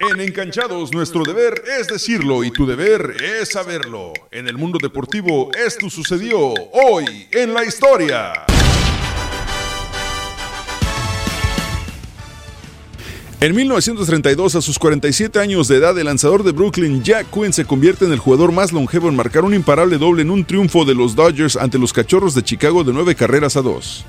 En Enganchados, nuestro deber es decirlo y tu deber es saberlo. En el mundo deportivo, esto sucedió hoy en la historia. En 1932, a sus 47 años de edad, el lanzador de Brooklyn, Jack Quinn, se convierte en el jugador más longevo en marcar un imparable doble en un triunfo de los Dodgers ante los Cachorros de Chicago de nueve carreras a dos.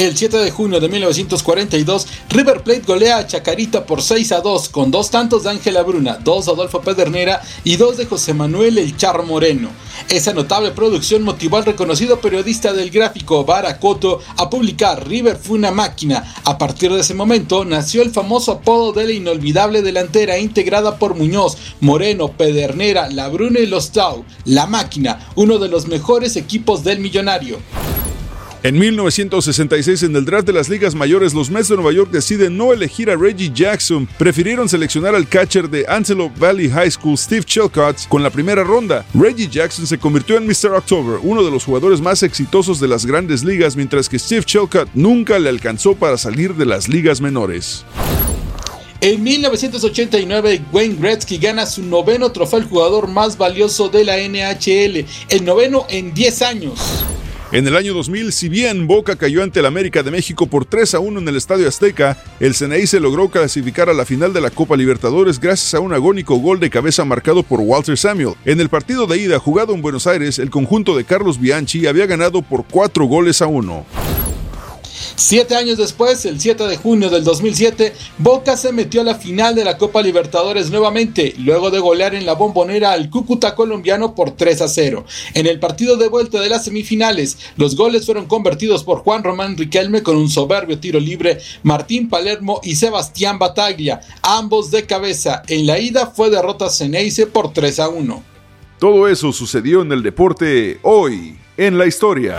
El 7 de junio de 1942, River Plate golea a Chacarita por 6 a 2 con dos tantos de Ángela Bruna, dos de Adolfo Pedernera y dos de José Manuel El Char Moreno. Esa notable producción motivó al reconocido periodista del gráfico Baracoto a publicar River fue una máquina. A partir de ese momento nació el famoso apodo de la inolvidable delantera integrada por Muñoz, Moreno, Pedernera, La Bruna y Los Tau, La Máquina, uno de los mejores equipos del millonario. En 1966, en el draft de las ligas mayores, los Mets de Nueva York deciden no elegir a Reggie Jackson. Prefirieron seleccionar al catcher de Antelope Valley High School, Steve Chilcott, con la primera ronda. Reggie Jackson se convirtió en Mr. October, uno de los jugadores más exitosos de las grandes ligas, mientras que Steve Chilcott nunca le alcanzó para salir de las ligas menores. En 1989, Wayne Gretzky gana su noveno trofeo al jugador más valioso de la NHL, el noveno en 10 años. En el año 2000, si bien Boca cayó ante el América de México por 3 a 1 en el Estadio Azteca, el CNI se logró clasificar a la final de la Copa Libertadores gracias a un agónico gol de cabeza marcado por Walter Samuel. En el partido de ida jugado en Buenos Aires, el conjunto de Carlos Bianchi había ganado por 4 goles a 1. Siete años después, el 7 de junio del 2007, Boca se metió a la final de la Copa Libertadores nuevamente, luego de golear en la bombonera al Cúcuta colombiano por 3 a 0. En el partido de vuelta de las semifinales, los goles fueron convertidos por Juan Román Riquelme con un soberbio tiro libre, Martín Palermo y Sebastián Bataglia, ambos de cabeza. En la ida fue derrota Ceneice por 3 a 1. Todo eso sucedió en el deporte hoy, en la historia.